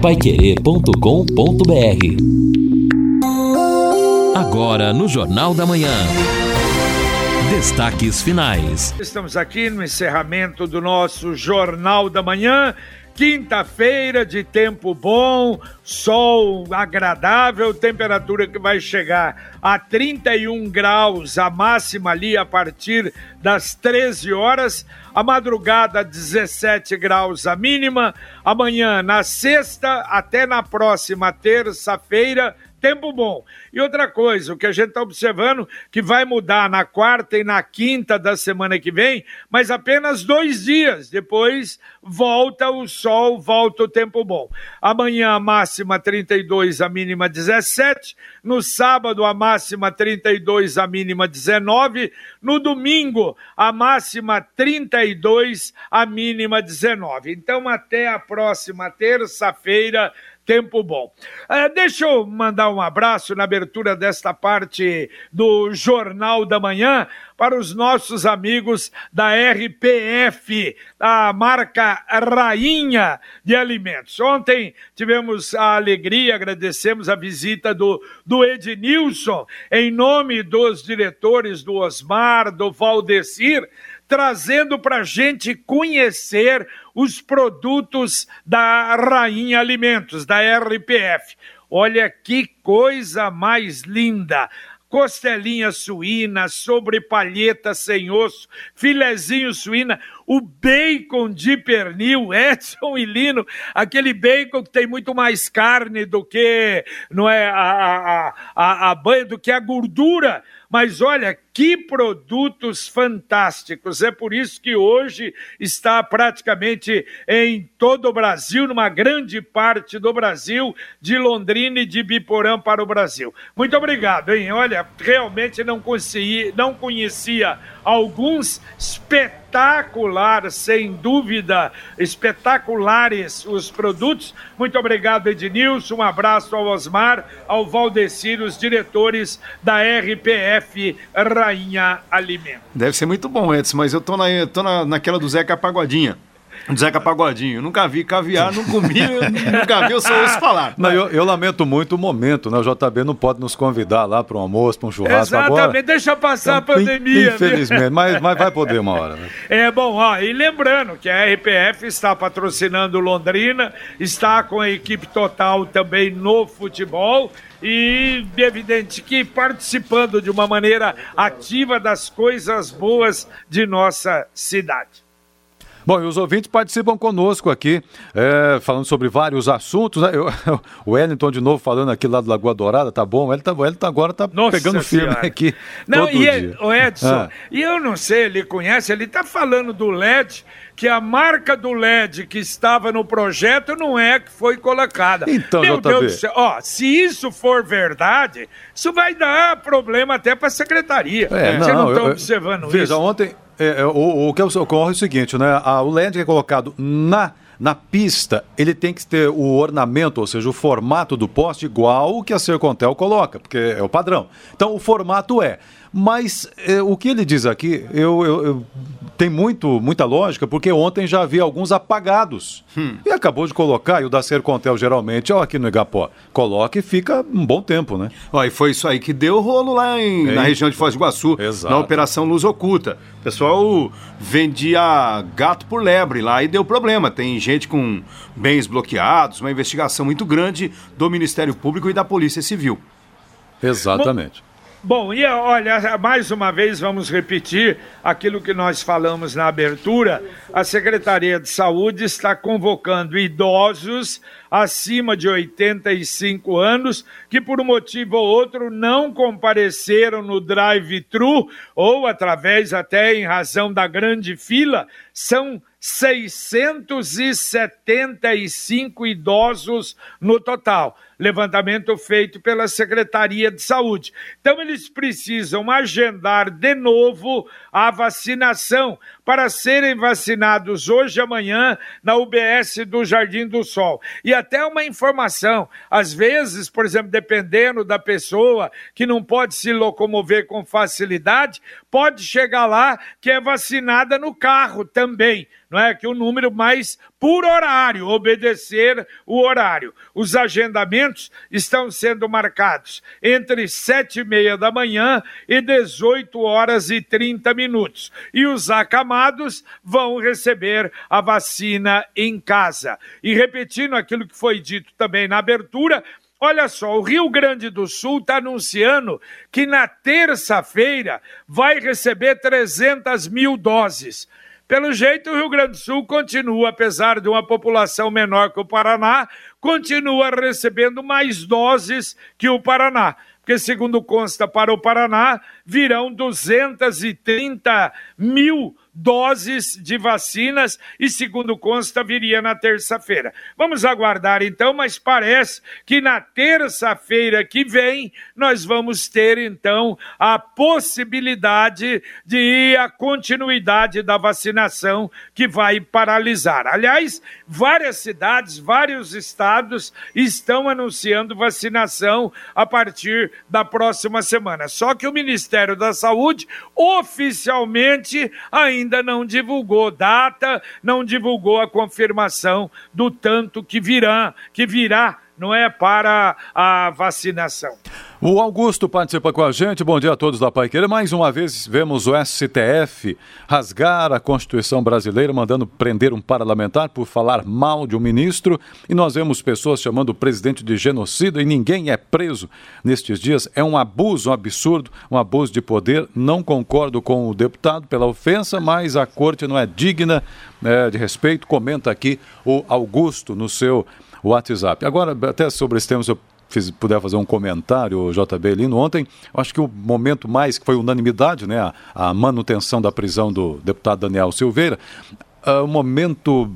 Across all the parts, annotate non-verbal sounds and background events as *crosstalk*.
paiquerê.com.br Agora no Jornal da Manhã. Destaques finais. Estamos aqui no encerramento do nosso Jornal da Manhã. Quinta-feira de tempo bom, sol agradável, temperatura que vai chegar a 31 graus, a máxima ali a partir das 13 horas, a madrugada 17 graus a mínima, amanhã na sexta até na próxima terça-feira tempo bom. E outra coisa, o que a gente está observando, que vai mudar na quarta e na quinta da semana que vem, mas apenas dois dias. Depois volta o sol, volta o tempo bom. Amanhã a máxima 32, a mínima 17. No sábado a máxima 32, a mínima 19. No domingo a máxima 32, a mínima 19. Então até a próxima terça-feira tempo bom. Uh, deixa eu mandar um abraço na abertura desta parte do Jornal da Manhã para os nossos amigos da RPF, a marca Rainha de Alimentos. Ontem tivemos a alegria, agradecemos a visita do, do Ednilson, em nome dos diretores do Osmar, do Valdecir, trazendo para a gente conhecer os produtos da Rainha Alimentos, da RPF. Olha que coisa mais linda! Costelinha suína, sobre palheta sem osso, filezinho suína, o bacon de pernil, *laughs* Edson e Lino, aquele bacon que tem muito mais carne do que não é a, a, a, a banha, do que a gordura mas olha, que produtos fantásticos! É por isso que hoje está praticamente em todo o Brasil, numa grande parte do Brasil, de Londrina e de Biporã para o Brasil. Muito obrigado, hein? Olha, realmente não, consegui, não conhecia alguns espetacular, sem dúvida, espetaculares os produtos. Muito obrigado, Ednilson. Um abraço ao Osmar, ao Valdecir, os diretores da RPF Rainha Alimentos. Deve ser muito bom, Edson, mas eu tô, na, tô na, naquela do Zeca Pagodinha. Zeca Pagodinho, nunca vi caviar, não comi, *laughs* nunca vi, eu só ouço falar. Não, eu, eu, lamento muito o momento, né? O JB não pode nos convidar lá para um almoço, para um churrasco Exatamente, agora. deixa passar então, a pandemia. Infelizmente, mas, mas vai poder uma hora. Né? *laughs* É bom, ó, e lembrando que a RPF está patrocinando Londrina, está com a equipe total também no futebol e evidente que participando de uma maneira ativa das coisas boas de nossa cidade. Bom, e os ouvintes participam conosco aqui, é, falando sobre vários assuntos. Né? Eu, *laughs* o Wellington de novo falando aqui lá do Lagoa Dourada, tá bom? Ele tá, ele tá agora tá Nossa pegando firme aqui. Não, e ele, o Edson, ah. e eu não sei, ele conhece, ele tá falando do LED, que a marca do LED que estava no projeto não é que foi colocada. Então, Meu JB. Deus do céu, ó, se isso for verdade, isso vai dar problema até para a secretaria. É, Vocês não estão observando veja, isso? Veja, ontem é, é, o, o que ocorre é o seguinte, né? A, o LED é colocado na na pista, ele tem que ter o ornamento, ou seja, o formato do poste igual o que a Sercontel coloca, porque é o padrão. Então, o formato é. Mas é, o que ele diz aqui, eu, eu, eu tem muito, muita lógica, porque ontem já havia alguns apagados. Hum. E acabou de colocar, e o da Sercontel geralmente, ó, aqui no Igapó, coloca e fica um bom tempo, né? Ó, e foi isso aí que deu rolo lá em, na região de Foz do Iguaçu, Exato. na Operação Luz Oculta. O pessoal vendia gato por lebre lá e deu problema. Tem gente com bens bloqueados, uma investigação muito grande do Ministério Público e da Polícia Civil. Exatamente. Bom, e olha, mais uma vez vamos repetir aquilo que nós falamos na abertura. A Secretaria de Saúde está convocando idosos acima de 85 anos que, por um motivo ou outro, não compareceram no drive-thru ou através até em razão da grande fila. São 675 idosos no total. Levantamento feito pela Secretaria de Saúde. Então, eles precisam agendar de novo a vacinação para serem vacinados hoje e amanhã na UBS do Jardim do Sol. E até uma informação: às vezes, por exemplo, dependendo da pessoa que não pode se locomover com facilidade, pode chegar lá que é vacinada no carro também não é? Que o número mais por horário, obedecer o horário. Os agendamentos estão sendo marcados entre sete e meia da manhã e 18 horas e 30 minutos. E os acamados vão receber a vacina em casa. E repetindo aquilo que foi dito também na abertura, Olha só, o Rio Grande do Sul está anunciando que na terça-feira vai receber 300 mil doses. Pelo jeito, o Rio Grande do Sul continua, apesar de uma população menor que o Paraná, continua recebendo mais doses que o Paraná. Porque, segundo consta para o Paraná, virão 230 mil doses de vacinas e, segundo consta, viria na terça-feira. Vamos aguardar então, mas parece que na terça-feira que vem nós vamos ter então a possibilidade de a continuidade da vacinação que vai paralisar. Aliás, várias cidades, vários estados estão anunciando vacinação a partir da próxima semana. Só que o Ministério da Saúde oficialmente ainda ainda não divulgou data, não divulgou a confirmação do tanto que virá, que virá não é para a vacinação. O Augusto participa com a gente. Bom dia a todos da Paiqueira. Mais uma vez vemos o STF rasgar a Constituição brasileira, mandando prender um parlamentar por falar mal de um ministro. E nós vemos pessoas chamando o presidente de genocida e ninguém é preso nestes dias. É um abuso, um absurdo, um abuso de poder. Não concordo com o deputado pela ofensa, mas a corte não é digna é, de respeito. Comenta aqui o Augusto no seu WhatsApp. Agora, até sobre esse tema, se eu fiz, puder fazer um comentário, JB Lino, ontem, acho que o momento mais, que foi unanimidade, né, a, a manutenção da prisão do deputado Daniel Silveira, uh, o momento,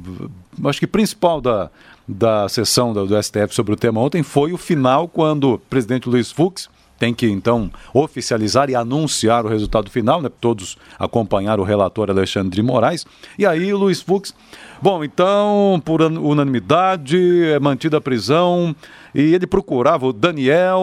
acho que principal da, da sessão do STF sobre o tema ontem foi o final, quando o presidente Luiz Fux tem que então oficializar e anunciar o resultado final, né? Todos acompanharam o relator Alexandre de Moraes. E aí o Luiz Fux, bom, então por unanimidade é mantida a prisão e ele procurava o Daniel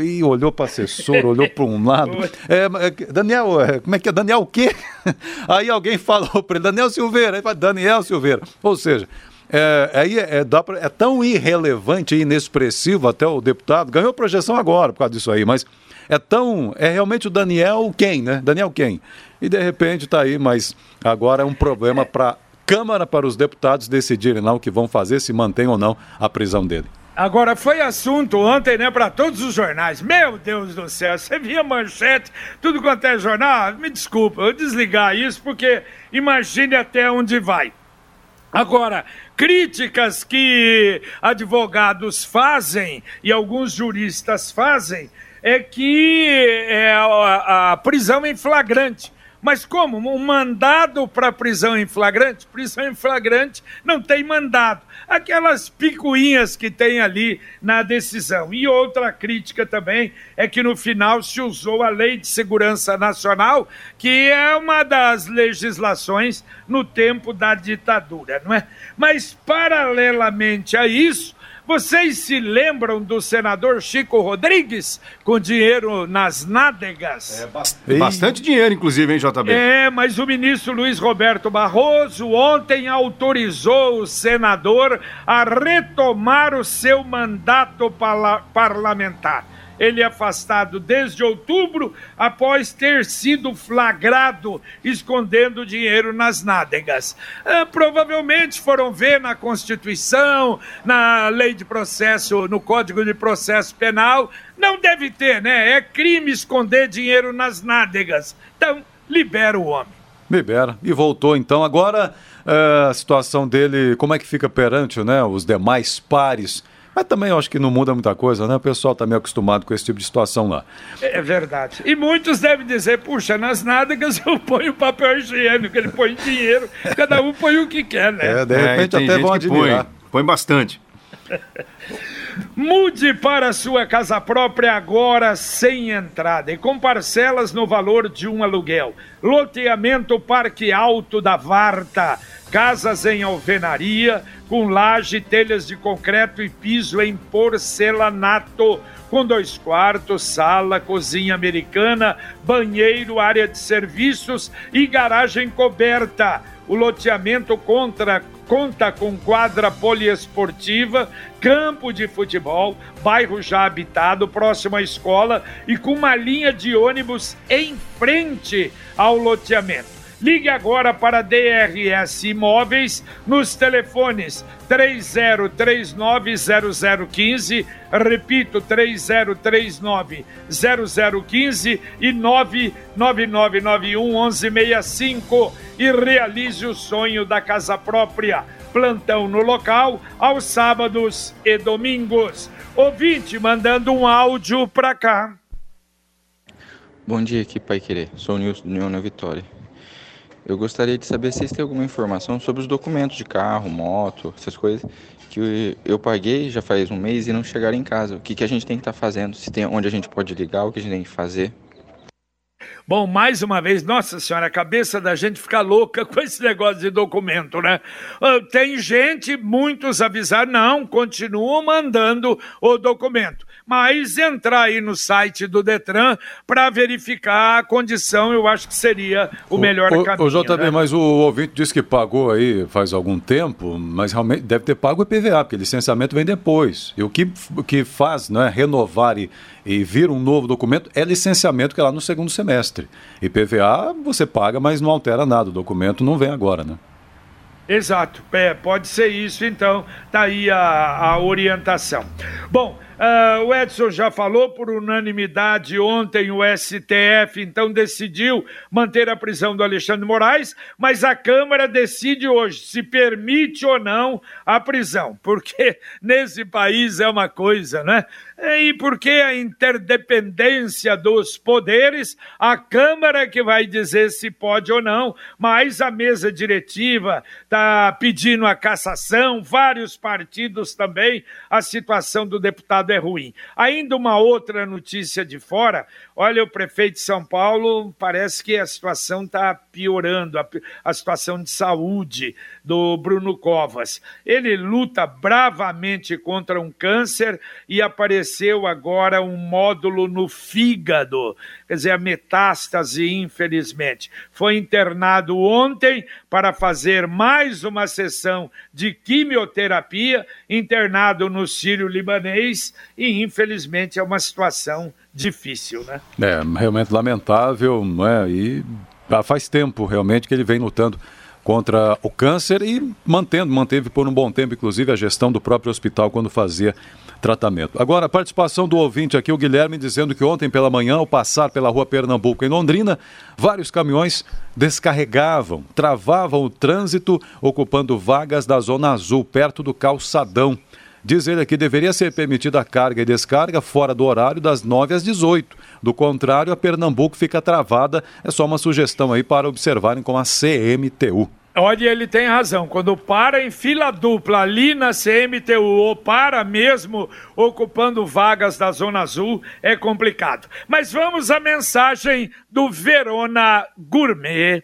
e olhou para o assessor, *laughs* olhou para um lado. É, é, Daniel, é, como é que é? Daniel o quê? *laughs* Aí alguém falou para ele, Daniel Silveira, aí fala, Daniel Silveira. Ou seja, é, aí é, é, pra, é, tão irrelevante e inexpressivo até o deputado, ganhou projeção agora por causa disso aí, mas é tão. É realmente o Daniel quem, né? Daniel quem? E de repente está aí, mas agora é um problema para Câmara, para os deputados decidirem lá o que vão fazer, se mantém ou não a prisão dele. Agora, foi assunto ontem, né, para todos os jornais. Meu Deus do céu, você via manchete, tudo quanto é jornal. Me desculpa, eu desligar isso porque imagine até onde vai. Agora, críticas que advogados fazem e alguns juristas fazem é que é a, a prisão em flagrante. Mas como? Um mandado para prisão em flagrante? Prisão em flagrante não tem mandado aquelas picuinhas que tem ali na decisão. E outra crítica também é que no final se usou a Lei de Segurança Nacional, que é uma das legislações no tempo da ditadura, não é? Mas paralelamente a isso, vocês se lembram do senador Chico Rodrigues com dinheiro nas nádegas? É, bastante, bastante dinheiro, inclusive, hein, JB? É, mas o ministro Luiz Roberto Barroso ontem autorizou o senador a retomar o seu mandato parlamentar ele é afastado desde outubro após ter sido flagrado escondendo dinheiro nas nádegas. Ah, provavelmente foram ver na Constituição, na lei de processo, no Código de Processo Penal. Não deve ter, né? É crime esconder dinheiro nas nádegas. Então, libera o homem. Libera. E voltou então. Agora, eh, a situação dele, como é que fica perante né, os demais pares? Mas também eu acho que não muda muita coisa, né? O pessoal está meio acostumado com esse tipo de situação lá. É verdade. E muitos devem dizer, puxa, nas nádegas *laughs* eu ponho papel higiênico, ele põe dinheiro, cada um põe o que quer, né? É, de repente é, até vão admirar. Põe, põe bastante. *laughs* Mude para sua casa própria agora sem entrada e com parcelas no valor de um aluguel. Loteamento Parque Alto da Varta. Casas em alvenaria, com laje, telhas de concreto e piso em porcelanato, com dois quartos, sala, cozinha americana, banheiro, área de serviços e garagem coberta. O loteamento contra, conta com quadra poliesportiva, campo de futebol, bairro já habitado, próximo à escola e com uma linha de ônibus em frente ao loteamento. Ligue agora para DRS Imóveis nos telefones 30390015, repito, 30390015 e 999911165 e realize o sonho da casa própria. Plantão no local aos sábados e domingos. Ouvinte mandando um áudio para cá. Bom dia, aqui Pai Querer. Sou o Nilson do União na Vitória. Eu gostaria de saber se vocês têm alguma informação sobre os documentos de carro, moto, essas coisas que eu paguei já faz um mês e não chegaram em casa. O que, que a gente tem que estar tá fazendo? Se tem onde a gente pode ligar, o que a gente tem que fazer? Bom, mais uma vez, nossa senhora, a cabeça da gente fica louca *laughs* com esse negócio de documento, né? Ah, tem gente, muitos avisaram, não, continuam mandando o documento mas entrar aí no site do Detran para verificar a condição, eu acho que seria o, o melhor o, caminho. O JB, né? mas o ouvinte disse que pagou aí faz algum tempo, mas realmente deve ter pago o IPVA, porque licenciamento vem depois. E o que, que faz né, renovar e, e vir um novo documento é licenciamento que é lá no segundo semestre. IPVA você paga, mas não altera nada, o documento não vem agora, né? Exato, é, pode ser isso, então tá aí a, a orientação. Bom, Uh, o Edson já falou por unanimidade ontem, o STF então decidiu manter a prisão do Alexandre Moraes, mas a Câmara decide hoje se permite ou não a prisão, porque *laughs* nesse país é uma coisa, né? E porque a interdependência dos poderes, a Câmara é que vai dizer se pode ou não, mas a mesa diretiva está pedindo a cassação, vários partidos também, a situação do deputado é ruim. Ainda uma outra notícia de fora: olha, o prefeito de São Paulo parece que a situação está piorando, a, a situação de saúde do Bruno Covas. Ele luta bravamente contra um câncer e apareceu agora um módulo no fígado, quer dizer, a metástase, infelizmente. Foi internado ontem para fazer mais uma sessão de quimioterapia, internado no Sírio Libanês, e infelizmente é uma situação difícil, né? É, realmente lamentável, não é? E faz tempo realmente que ele vem lutando contra o câncer e mantendo, manteve por um bom tempo, inclusive, a gestão do próprio hospital quando fazia tratamento. Agora, a participação do ouvinte aqui, o Guilherme, dizendo que ontem pela manhã, ao passar pela rua Pernambuco em Londrina, vários caminhões descarregavam, travavam o trânsito, ocupando vagas da Zona Azul, perto do calçadão. Diz ele que deveria ser permitida a carga e descarga fora do horário das 9 às 18. Do contrário, a Pernambuco fica travada. É só uma sugestão aí para observarem com a CMTU. Olha, ele tem razão. Quando para em fila dupla ali na CMTU ou para mesmo ocupando vagas da Zona Azul, é complicado. Mas vamos à mensagem do Verona Gourmet.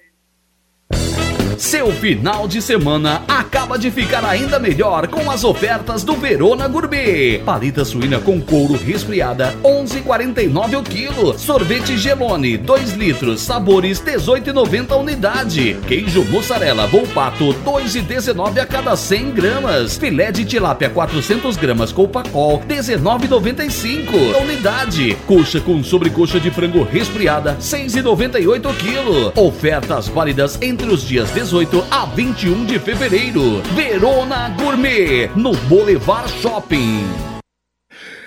Seu final de semana acaba de ficar ainda melhor com as ofertas do Verona Gourmet. Palita suína com couro resfriada, 11,49 o quilo. Sorvete Gelone, 2 litros, sabores 18,90 a unidade. Queijo mussarela Volpato, 2,19 a cada 100 gramas. Filé de tilápia 400 gramas Copacol, 19,95 a unidade. Coxa com sobrecoxa de frango resfriada, 6,98 o quilo. Ofertas válidas entre os dias 18 18 a 21 de fevereiro. Verona Gourmet, no Boulevard Shopping.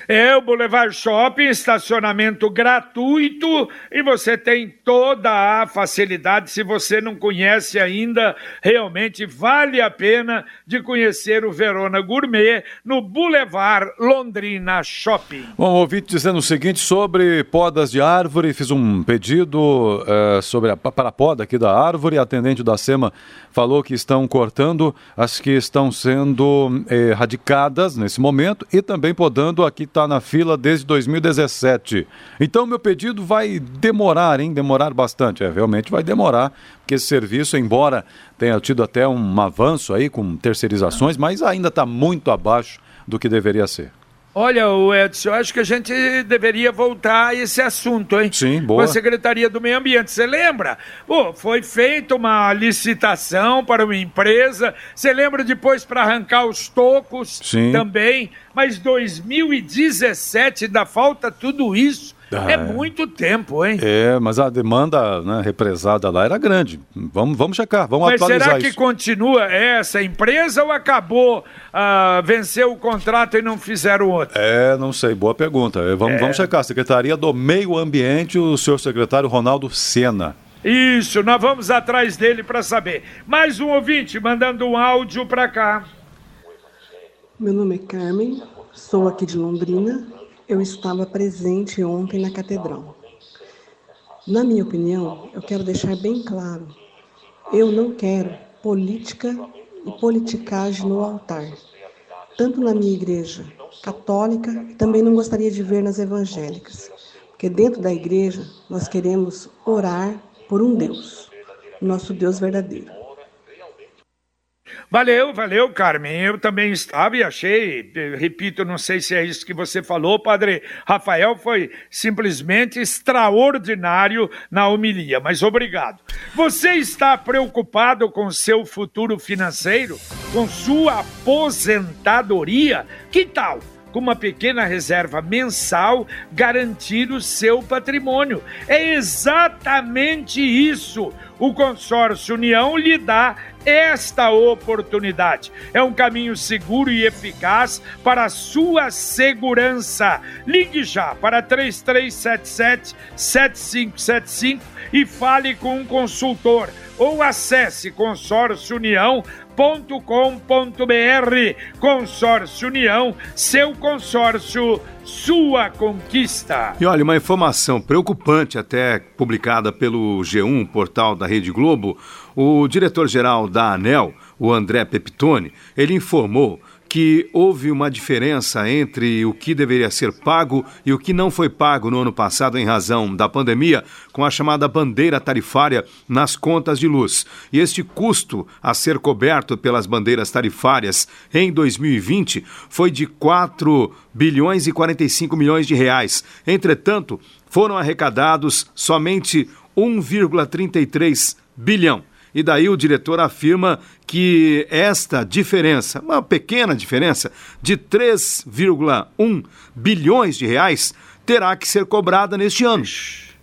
É o Boulevard Shopping, estacionamento gratuito e você tem toda a facilidade. Se você não conhece ainda, realmente vale a pena de conhecer o Verona Gourmet no Boulevard Londrina Shopping. Bom, ouvi dizendo o seguinte sobre podas de árvore. Fiz um pedido uh, sobre a, para a poda aqui da árvore. A atendente da SEMA falou que estão cortando as que estão sendo erradicadas nesse momento e também podando aqui está na fila desde 2017. Então, meu pedido vai demorar, hein? Demorar bastante. É, realmente vai demorar, porque esse serviço, embora tenha tido até um avanço aí com terceirizações, mas ainda está muito abaixo do que deveria ser. Olha, Edson, acho que a gente deveria voltar a esse assunto, hein? Sim, boa. Com a Secretaria do Meio Ambiente. Você lembra? Pô, foi feita uma licitação para uma empresa. Você lembra depois para arrancar os tocos Sim. também? Mas 2017 ainda falta tudo isso. Ah, é muito tempo, hein? É, mas a demanda né, represada lá era grande. Vamos, vamos checar, vamos mas atualizar será que isso. continua essa empresa ou acabou, uh, venceu o contrato e não fizeram outro? É, não sei, boa pergunta. Vamos, é. vamos checar. Secretaria do Meio Ambiente, o seu secretário Ronaldo Sena. Isso, nós vamos atrás dele para saber. Mais um ouvinte mandando um áudio para cá. Meu nome é Carmen, sou aqui de Londrina eu estava presente ontem na catedral. Na minha opinião, eu quero deixar bem claro: eu não quero política e politicagem no altar, tanto na minha igreja católica, também não gostaria de ver nas evangélicas, porque dentro da igreja nós queremos orar por um Deus, nosso Deus verdadeiro. Valeu, valeu, Carmen. Eu também estava e achei, repito, não sei se é isso que você falou, Padre Rafael foi simplesmente extraordinário na homilia, mas obrigado. Você está preocupado com seu futuro financeiro? Com sua aposentadoria? Que tal? Com uma pequena reserva mensal, garantir o seu patrimônio. É exatamente isso. O consórcio União lhe dá esta oportunidade. É um caminho seguro e eficaz para a sua segurança. Ligue já para 3377 7575 e fale com um consultor ou acesse consórciounião.com.br. Consórcio União, seu consórcio, sua conquista. E olha, uma informação preocupante até publicada pelo G1, portal da Rede Globo, o diretor-geral da ANEL, o André Pepitone, ele informou que houve uma diferença entre o que deveria ser pago e o que não foi pago no ano passado em razão da pandemia, com a chamada bandeira tarifária nas contas de luz. E este custo a ser coberto pelas bandeiras tarifárias em 2020 foi de 4 bilhões e 45 milhões de reais. Entretanto, foram arrecadados somente 1,33 bilhão. E daí o diretor afirma que esta diferença, uma pequena diferença de 3,1 bilhões de reais, terá que ser cobrada neste ano.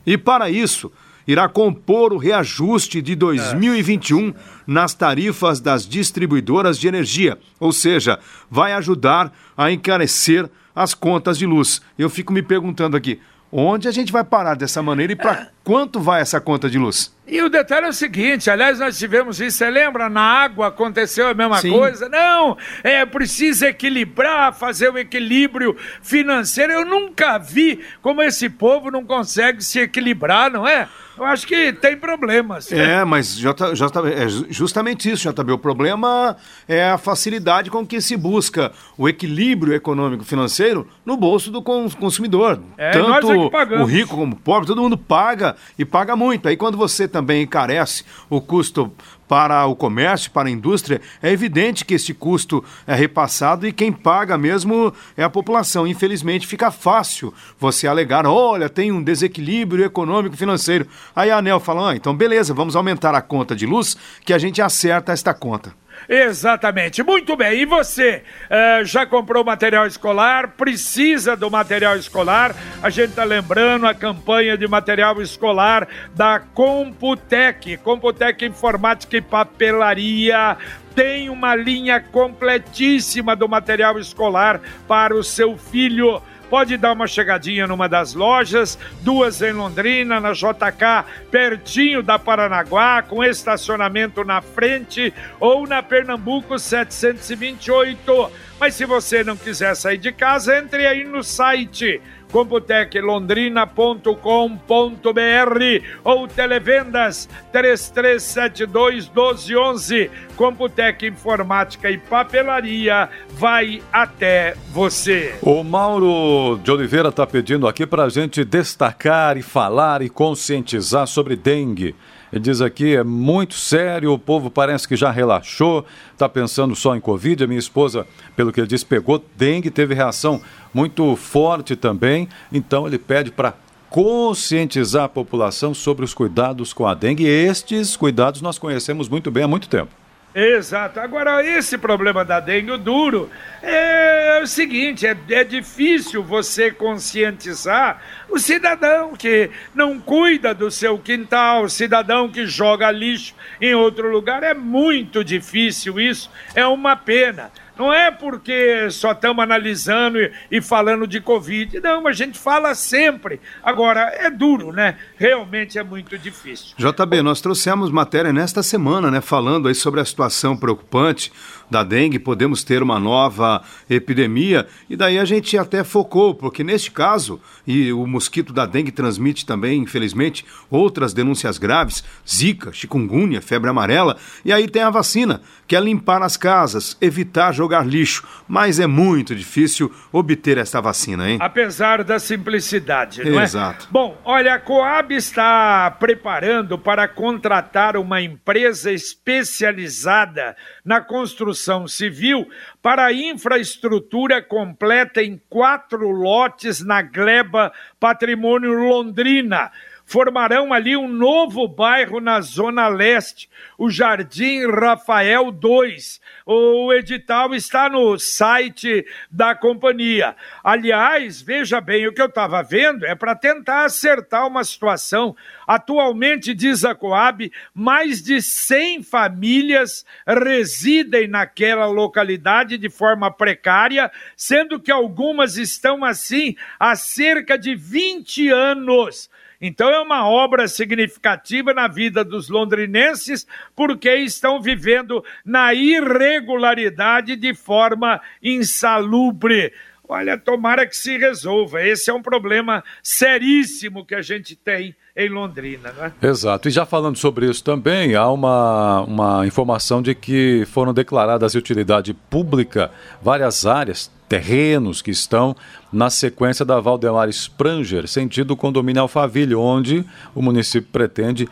E para isso, irá compor o reajuste de 2021 nas tarifas das distribuidoras de energia, ou seja, vai ajudar a encarecer as contas de luz. Eu fico me perguntando aqui, onde a gente vai parar dessa maneira e para quanto vai essa conta de luz? E o detalhe é o seguinte, aliás, nós tivemos isso, você lembra? Na água aconteceu a mesma Sim. coisa? Não, é preciso equilibrar, fazer o equilíbrio financeiro. Eu nunca vi como esse povo não consegue se equilibrar, não é? Eu acho que tem problemas. É, mas J, J, é justamente isso, JB. O problema é a facilidade com que se busca o equilíbrio econômico financeiro no bolso do consumidor. É, Tanto é o rico como o pobre, todo mundo paga e paga muito. Aí quando você também encarece o custo para o comércio, para a indústria, é evidente que esse custo é repassado e quem paga mesmo é a população. Infelizmente, fica fácil você alegar: olha, tem um desequilíbrio econômico financeiro. Aí a ANEL fala: ah, então beleza, vamos aumentar a conta de luz que a gente acerta esta conta. Exatamente. Muito bem. E você uh, já comprou material escolar? Precisa do material escolar? A gente está lembrando a campanha de material escolar da Computec, Computec Informática e Papelaria tem uma linha completíssima do material escolar para o seu filho pode dar uma chegadinha numa das lojas, duas em Londrina, na JK, pertinho da Paranaguá, com estacionamento na frente, ou na Pernambuco 728. Mas se você não quiser sair de casa, entre aí no site computeclondrina.com.br ou televendas 3372 1211. Computec Informática e Papelaria vai até você. O Mauro de Oliveira está pedindo aqui para a gente destacar e falar e conscientizar sobre dengue. Ele diz aqui, é muito sério, o povo parece que já relaxou, está pensando só em Covid. A minha esposa, pelo que ele disse, pegou dengue, teve reação muito forte também. Então ele pede para conscientizar a população sobre os cuidados com a dengue. Estes cuidados nós conhecemos muito bem há muito tempo. Exato. Agora, esse problema da dengue, duro, é o seguinte: é, é difícil você conscientizar o cidadão que não cuida do seu quintal, o cidadão que joga lixo em outro lugar. É muito difícil isso, é uma pena. Não é porque só estamos analisando e, e, falando de Covid. Não, a gente fala sempre. Agora, é duro, né? Realmente é muito difícil. JB, nós trouxemos matéria nesta semana, né? Falando aí sobre a situação preocupante da dengue, podemos ter uma nova epidemia. E daí a gente até focou, porque neste caso, e o mosquito da dengue transmite também, infelizmente, outras denúncias graves, zika, chikungunya, febre amarela. E aí tem a vacina, que é limpar as casas, evitar jogar lixo. Mas é muito difícil obter esta vacina, hein? Apesar da simplicidade, não é? Exato. Bom, olha, a Coab está preparando para contratar uma empresa especializada na construção civil para infraestrutura completa em quatro lotes na Gleba Patrimônio Londrina formarão ali um novo bairro na Zona Leste, o Jardim Rafael 2. O edital está no site da companhia. Aliás, veja bem, o que eu estava vendo é para tentar acertar uma situação. Atualmente, diz a Coab, mais de 100 famílias residem naquela localidade de forma precária, sendo que algumas estão assim há cerca de 20 anos. Então é uma obra significativa na vida dos londrinenses, porque estão vivendo na irregularidade de forma insalubre. Olha, tomara que se resolva. Esse é um problema seríssimo que a gente tem em Londrina, né? Exato. E já falando sobre isso também, há uma, uma informação de que foram declaradas de utilidade pública várias áreas, terrenos que estão na sequência da Valdemar Spranger, sentido condomínio Alphaville, onde o município pretende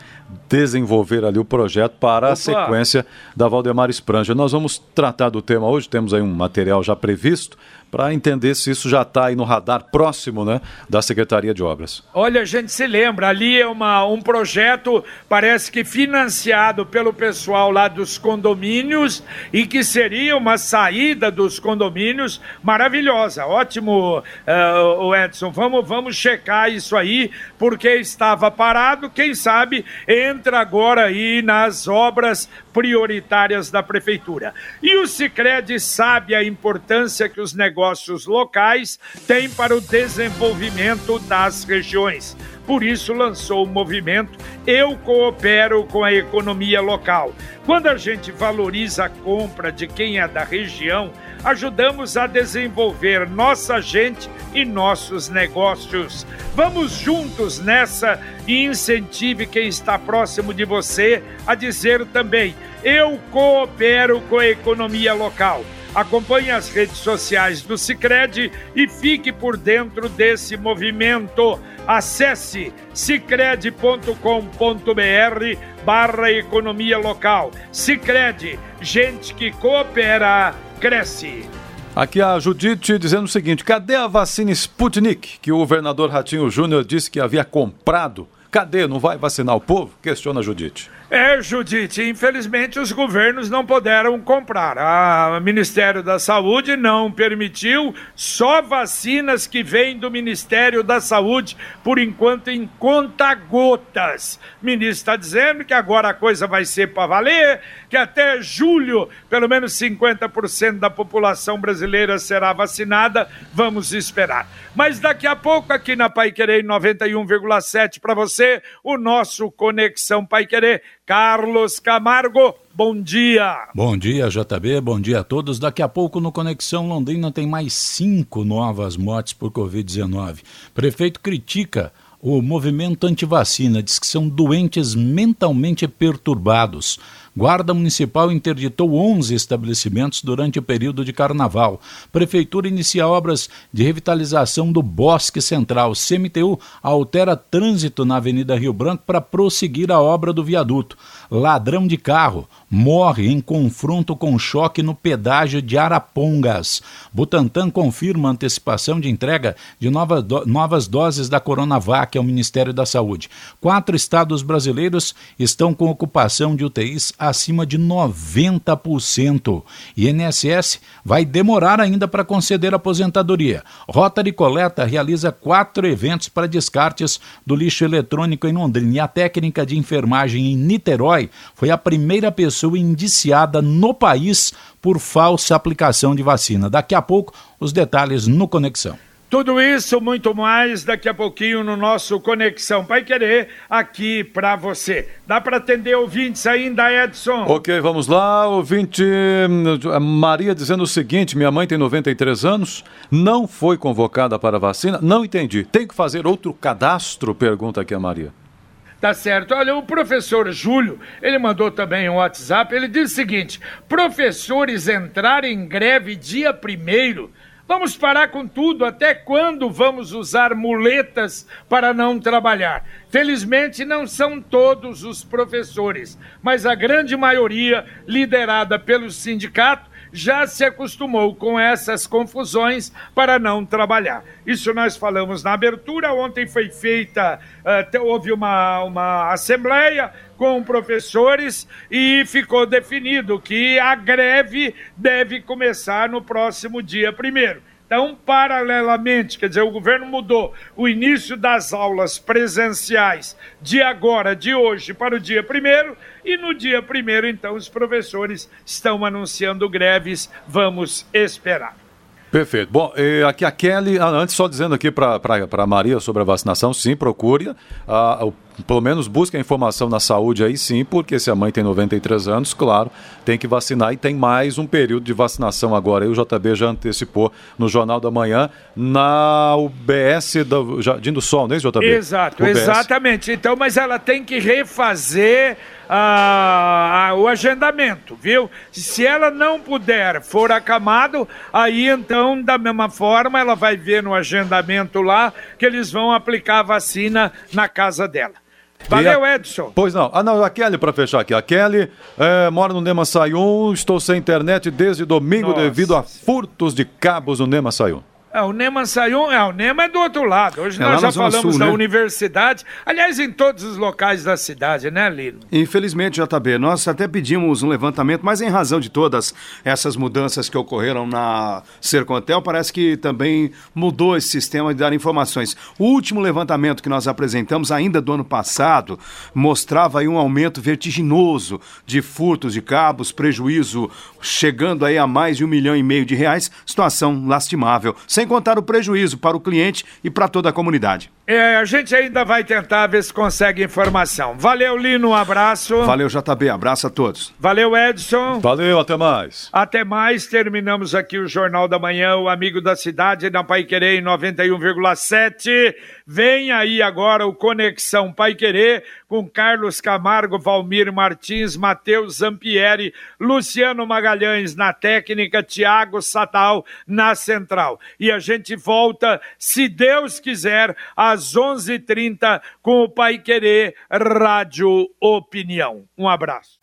desenvolver ali o projeto para Opa. a sequência da Valdemar Spranger. Nós vamos tratar do tema hoje, temos aí um material já previsto para entender se isso já está aí no radar próximo né, da Secretaria de Obras. Olha, a gente se lembra, ali é uma, um projeto, parece que financiado pelo pessoal lá dos condomínios e que seria uma saída dos condomínios maravilhosa. Ótimo, uh, Edson, vamos, vamos checar isso aí, porque estava parado, quem sabe entra agora aí nas obras prioritárias da prefeitura. E o Sicredi sabe a importância que os negócios locais têm para o desenvolvimento das regiões. Por isso lançou o movimento Eu Coopero com a Economia Local. Quando a gente valoriza a compra de quem é da região, ajudamos a desenvolver nossa gente e nossos negócios. Vamos juntos nessa e incentive quem está próximo de você a dizer também: eu coopero com a economia local. Acompanhe as redes sociais do Sicredi e fique por dentro desse movimento. Acesse sicredi.com.br barra economia local. Sicredi, gente que coopera, cresce. Aqui a Judite dizendo o seguinte: cadê a vacina Sputnik que o governador Ratinho Júnior disse que havia comprado? Cadê? Não vai vacinar o povo? Questiona a Judite. É, Judite, infelizmente os governos não puderam comprar. O Ministério da Saúde não permitiu só vacinas que vêm do Ministério da Saúde, por enquanto em conta-gotas. O ministro está dizendo que agora a coisa vai ser para valer, que até julho pelo menos 50% da população brasileira será vacinada. Vamos esperar. Mas daqui a pouco, aqui na Pai Querer 91,7 para você, o nosso Conexão Pai Querer Carlos Camargo, bom dia. Bom dia, JB, bom dia a todos. Daqui a pouco no Conexão Londrina tem mais cinco novas mortes por Covid-19. Prefeito critica o movimento antivacina, diz que são doentes mentalmente perturbados. Guarda Municipal interditou 11 estabelecimentos durante o período de carnaval. Prefeitura inicia obras de revitalização do Bosque Central. CMTU altera trânsito na Avenida Rio Branco para prosseguir a obra do viaduto. Ladrão de carro morre em confronto com choque no pedágio de Arapongas. Butantan confirma antecipação de entrega de novas, do, novas doses da Coronavac ao Ministério da Saúde. Quatro estados brasileiros estão com ocupação de UTIs acima de 90%. INSS vai demorar ainda para conceder aposentadoria. Rota de Coleta realiza quatro eventos para descartes do lixo eletrônico em Londrina. E a técnica de enfermagem em Niterói foi a primeira pessoa indiciada no país por falsa aplicação de vacina. Daqui a pouco, os detalhes no Conexão. Tudo isso, muito mais, daqui a pouquinho no nosso Conexão Pai Querer, aqui para você. Dá para atender ouvintes ainda, Edson? Ok, vamos lá. Ouvinte Maria dizendo o seguinte: minha mãe tem 93 anos, não foi convocada para a vacina. Não entendi. Tem que fazer outro cadastro? Pergunta aqui a Maria. Tá certo. Olha, o professor Júlio, ele mandou também um WhatsApp, ele diz o seguinte: professores entrarem em greve dia primeiro. Vamos parar com tudo. Até quando vamos usar muletas para não trabalhar? Felizmente, não são todos os professores, mas a grande maioria, liderada pelo sindicato, já se acostumou com essas confusões para não trabalhar. Isso nós falamos na abertura. Ontem foi feita, uh, houve uma, uma assembleia com professores e ficou definido que a greve deve começar no próximo dia primeiro. Então, paralelamente, quer dizer, o governo mudou o início das aulas presenciais de agora, de hoje, para o dia primeiro, e no dia primeiro, então, os professores estão anunciando greves. Vamos esperar. Perfeito. Bom, aqui a Kelly, ah, antes só dizendo aqui para a Maria sobre a vacinação, sim, procure. Ah, o pelo menos busque a informação na saúde aí sim, porque se a mãe tem 93 anos, claro, tem que vacinar e tem mais um período de vacinação agora. Aí o JB já antecipou no Jornal da Manhã, na UBS do Jardim do Sol, não é isso, JB? Exato, UBS. exatamente. Então, mas ela tem que refazer o agendamento, viu? Se ela não puder, for acamado, aí então, da mesma forma, ela vai ver no agendamento lá que eles vão aplicar a vacina na casa dela. Valeu, a... Edson. Pois não. Ah, não, a Kelly, para fechar aqui. A Kelly é, mora no Nema Sayun, estou sem internet desde domingo Nossa. devido a furtos de cabos no Nema Sayun. É, o NEMA saiu. É, o NEMA é do outro lado. Hoje é nós já falamos Sul, da né? universidade. Aliás, em todos os locais da cidade, né, Lino? Infelizmente, JB, nós até pedimos um levantamento, mas em razão de todas essas mudanças que ocorreram na Sercontel, parece que também mudou esse sistema de dar informações. O último levantamento que nós apresentamos, ainda do ano passado, mostrava aí um aumento vertiginoso de furtos de cabos, prejuízo chegando aí a mais de um milhão e meio de reais, situação lastimável. Sem sem contar o prejuízo para o cliente e para toda a comunidade. É, a gente ainda vai tentar ver se consegue informação. Valeu, Lino, um abraço. Valeu, JB, abraço a todos. Valeu, Edson. Valeu, até mais. Até mais, terminamos aqui o Jornal da Manhã, o Amigo da Cidade, na Pai Querer, em 91,7. Vem aí agora o Conexão Pai Querer, com Carlos Camargo, Valmir Martins, Matheus Zampieri, Luciano Magalhães na técnica, Tiago Satal na central. E a gente volta, se Deus quiser, às às 11h30 com o Pai Querer Rádio Opinião. Um abraço.